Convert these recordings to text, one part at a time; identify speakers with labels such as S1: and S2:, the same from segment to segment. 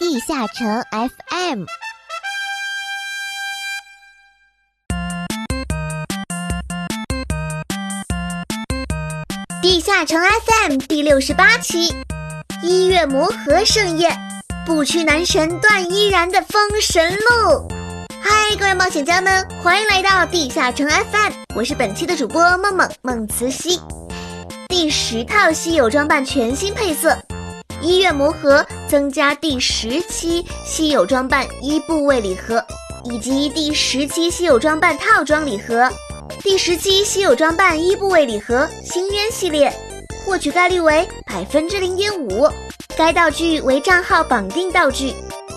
S1: 地下城 FM。地下城 FM 第六十八期，一月魔盒盛宴，不屈男神段依然的封神路。嗨，各位冒险家们，欢迎来到地下城 FM，我是本期的主播梦梦梦慈溪。第十套稀有装扮全新配色，一月魔盒增加第十期稀有装扮一部位礼盒，以及第十期稀有装扮套装礼盒。第十期稀有装扮一部位礼盒星渊系列，获取概率为百分之零点五。该道具为账号绑定道具，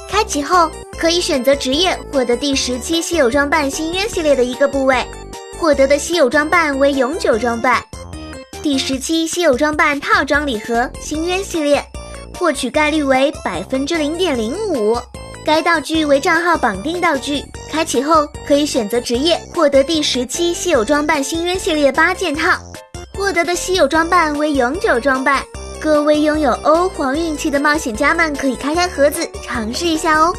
S1: 开启后可以选择职业获得第十期稀有装扮星渊系列的一个部位，获得的稀有装扮为永久装扮。第十期稀有装扮套装礼盒星渊系列，获取概率为百分之零点零五。该道具为账号绑定道具，开启后可以选择职业获得第十期稀有装扮星渊系列八件套，获得的稀有装扮为永久装扮。各位拥有欧皇运气的冒险家们可以开开盒子尝试一下哦，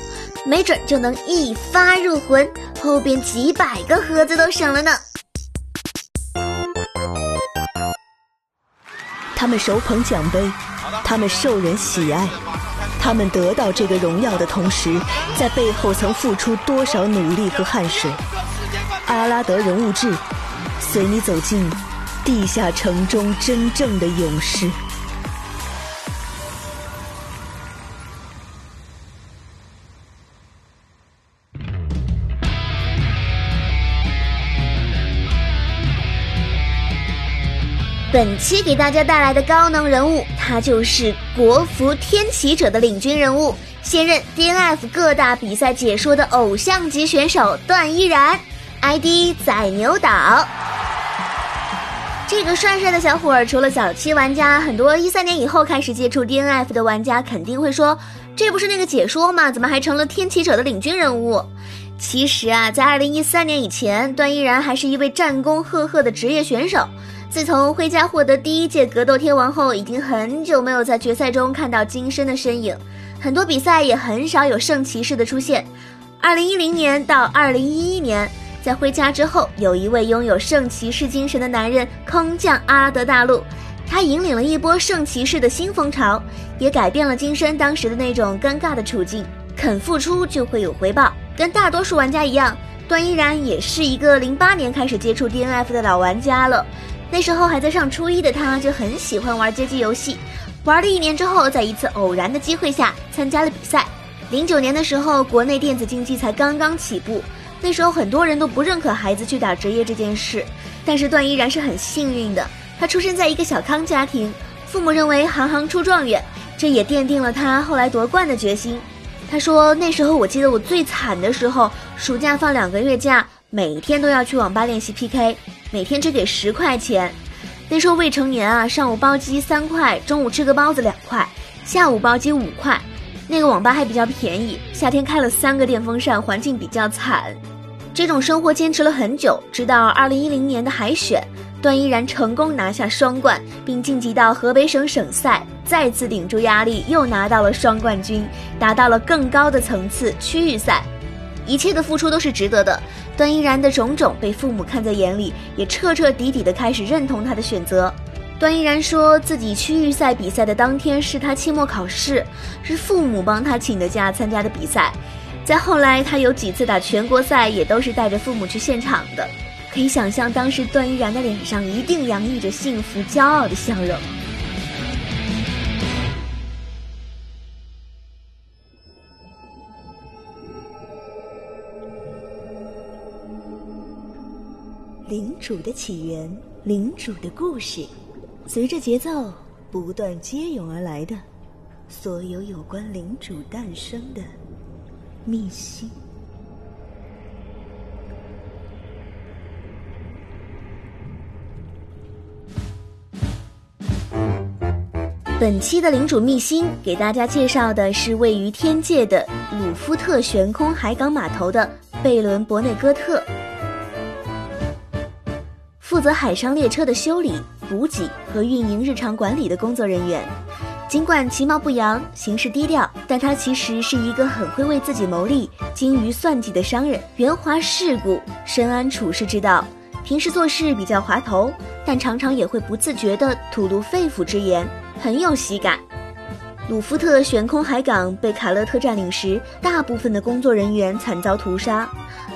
S1: 没准就能一发入魂，后边几百个盒子都省了呢。
S2: 他们手捧奖杯，他们受人喜爱。他们得到这个荣耀的同时，在背后曾付出多少努力和汗水？阿拉德人物志，随你走进地下城中真正的勇士。
S1: 本期给大家带来的高能人物，他就是国服天启者的领军人物，现任 DNF 各大比赛解说的偶像级选手段依然，ID 宰牛岛。这个帅帅的小伙儿，除了早期玩家，很多一三年以后开始接触 DNF 的玩家肯定会说，这不是那个解说吗？怎么还成了天启者的领军人物？其实啊，在二零一三年以前，段依然还是一位战功赫赫的职业选手。自从辉家获得第一届格斗天王后，已经很久没有在决赛中看到金身的身影，很多比赛也很少有圣骑士的出现。二零一零年到二零一一年，在辉家之后，有一位拥有圣骑士精神的男人空降阿拉德大陆，他引领了一波圣骑士的新风潮，也改变了金身当时的那种尴尬的处境。肯付出就会有回报，跟大多数玩家一样，段依然也是一个零八年开始接触 DNF 的老玩家了。那时候还在上初一的他，就很喜欢玩街机游戏。玩了一年之后，在一次偶然的机会下参加了比赛。零九年的时候，国内电子竞技才刚刚起步，那时候很多人都不认可孩子去打职业这件事。但是段依然是很幸运的，他出生在一个小康家庭，父母认为行行出状元，这也奠定了他后来夺冠的决心。他说：“那时候我记得我最惨的时候，暑假放两个月假，每天都要去网吧练习 PK。”每天只给十块钱，那时候未成年啊，上午包机三块，中午吃个包子两块，下午包机五块。那个网吧还比较便宜，夏天开了三个电风扇，环境比较惨。这种生活坚持了很久，直到二零一零年的海选，段依然成功拿下双冠，并晋级到河北省省赛，再次顶住压力，又拿到了双冠军，达到了更高的层次区域赛。一切的付出都是值得的。段依然的种种被父母看在眼里，也彻彻底底的开始认同他的选择。段依然说自己区域赛比赛的当天是他期末考试，是父母帮他请的假参加的比赛。再后来，他有几次打全国赛，也都是带着父母去现场的。可以想象，当时段依然的脸上一定洋溢着幸福、骄傲的笑容。
S2: 领主的起源，领主的故事，随着节奏不断接涌而来的，所有有关领主诞生的秘辛。
S1: 本期的领主秘辛给大家介绍的是位于天界的鲁夫特悬空海港码头的贝伦伯内哥特。则海上列车的修理、补给和运营日常管理的工作人员，尽管其貌不扬，行事低调，但他其实是一个很会为自己谋利、精于算计的商人，圆滑世故，深谙处世之道。平时做事比较滑头，但常常也会不自觉地吐露肺腑之言，很有喜感。鲁夫特悬空海港被卡勒特占领时，大部分的工作人员惨遭屠杀。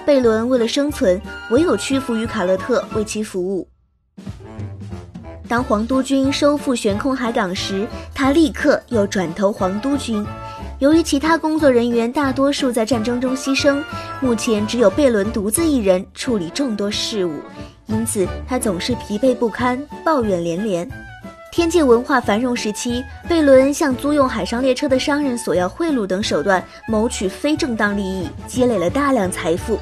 S1: 贝伦为了生存，唯有屈服于卡勒特，为其服务。当皇都军收复悬空海港时，他立刻又转投皇都军。由于其他工作人员大多数在战争中牺牲，目前只有贝伦独自一人处理众多事务，因此他总是疲惫不堪，抱怨连连。天界文化繁荣时期，贝伦向租用海上列车的商人索要贿赂等手段，谋取非正当利益，积累了大量财富。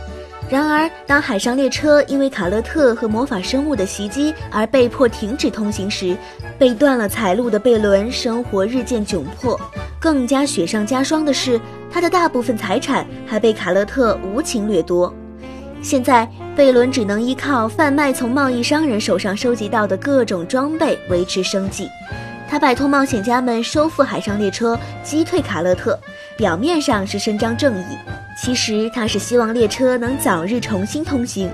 S1: 然而，当海上列车因为卡勒特和魔法生物的袭击而被迫停止通行时，被断了财路的贝伦生活日渐窘迫。更加雪上加霜的是，他的大部分财产还被卡勒特无情掠夺。现在，贝伦只能依靠贩卖从贸易商人手上收集到的各种装备维持生计。他摆脱冒险家们，收复海上列车，击退卡勒特，表面上是伸张正义，其实他是希望列车能早日重新通行，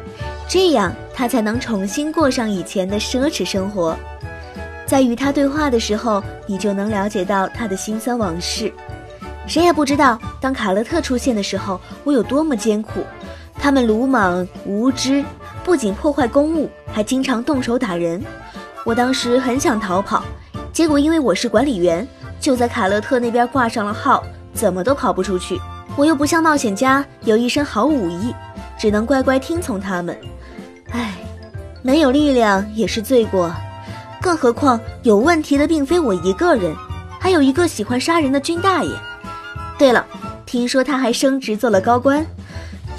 S1: 这样他才能重新过上以前的奢侈生活。在与他对话的时候，你就能了解到他的辛酸往事。谁也不知道，当卡勒特出现的时候，我有多么艰苦。他们鲁莽无知，不仅破坏公物，还经常动手打人。我当时很想逃跑，结果因为我是管理员，就在卡勒特那边挂上了号，怎么都跑不出去。我又不像冒险家有一身好武艺，只能乖乖听从他们。唉，没有力量也是罪过，更何况有问题的并非我一个人，还有一个喜欢杀人的军大爷。对了，听说他还升职做了高官。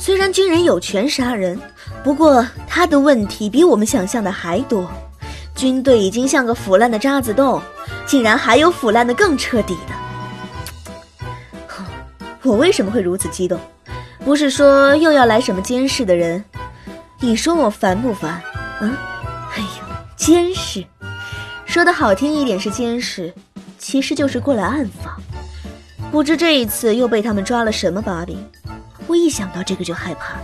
S1: 虽然军人有权杀人，不过他的问题比我们想象的还多。军队已经像个腐烂的渣滓洞，竟然还有腐烂的更彻底的。哼我为什么会如此激动？不是说又要来什么监视的人？你说我烦不烦？嗯？哎呦，监视，说的好听一点是监视，其实就是过来暗访。不知这一次又被他们抓了什么把柄。我一想到这个就害怕。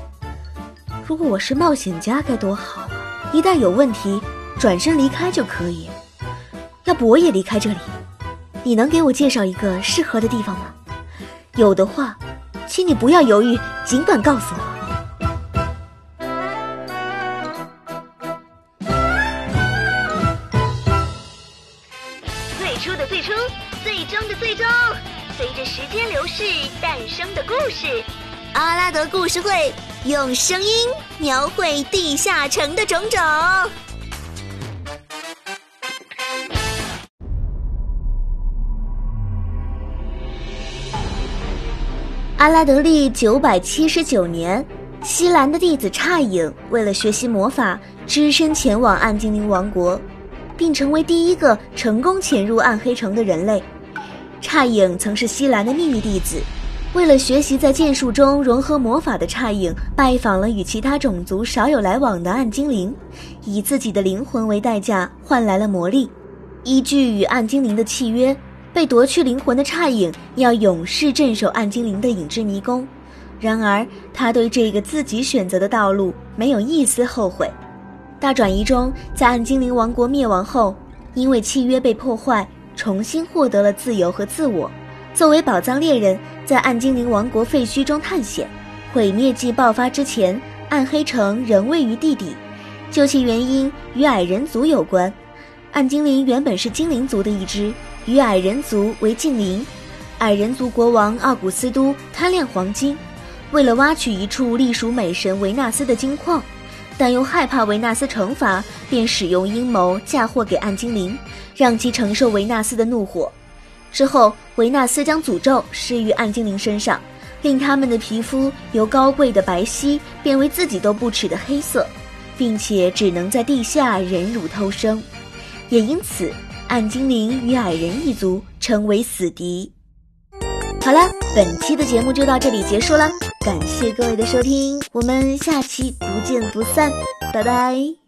S1: 如果我是冒险家该多好啊！一旦有问题，转身离开就可以。要不我也离开这里？你能给我介绍一个适合的地方吗？有的话，请你不要犹豫，尽管告诉我。
S3: 最初的最初，最终的最终，随着时间流逝诞生的故事。阿拉德故事会用声音描绘地下城的种种。
S1: 阿拉德利九百七十九年，西兰的弟子差影为了学习魔法，只身前往暗精灵王国，并成为第一个成功潜入暗黑城的人类。差影曾是西兰的秘密弟子。为了学习在剑术中融合魔法的差影，拜访了与其他种族少有来往的暗精灵，以自己的灵魂为代价换来了魔力。依据与暗精灵的契约，被夺去灵魂的差影要永世镇守暗精灵的影之迷宫。然而，他对这个自己选择的道路没有一丝后悔。大转移中，在暗精灵王国灭亡后，因为契约被破坏，重新获得了自由和自我。作为宝藏猎人，在暗精灵王国废墟中探险。毁灭季爆发之前，暗黑城仍位于地底，究其原因与矮人族有关。暗精灵原本是精灵族的一支，与矮人族为近邻。矮人族国王奥古斯都贪恋黄金，为了挖取一处隶属美神维纳斯的金矿，但又害怕维纳斯惩罚，便使用阴谋嫁祸给暗精灵，让其承受维纳斯的怒火。之后，维纳斯将诅咒施于暗精灵身上，令他们的皮肤由高贵的白皙变为自己都不耻的黑色，并且只能在地下忍辱偷生。也因此，暗精灵与矮人一族成为死敌。好了，本期的节目就到这里结束了，感谢各位的收听，我们下期不见不散，拜拜。